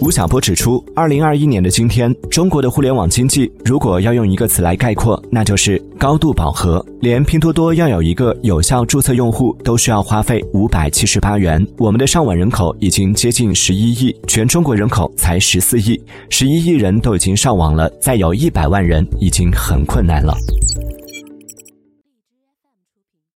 吴晓波指出二零二一年的今天中国的互联网经济如果要用一个词来概括那就是高度饱和连拼多多要有一个有效注册用户都需要花费五百七十八元我们的上网人口已经接近十一亿全中国人口才十四亿十一亿人都已经上网了再有一百万人已经很困难了。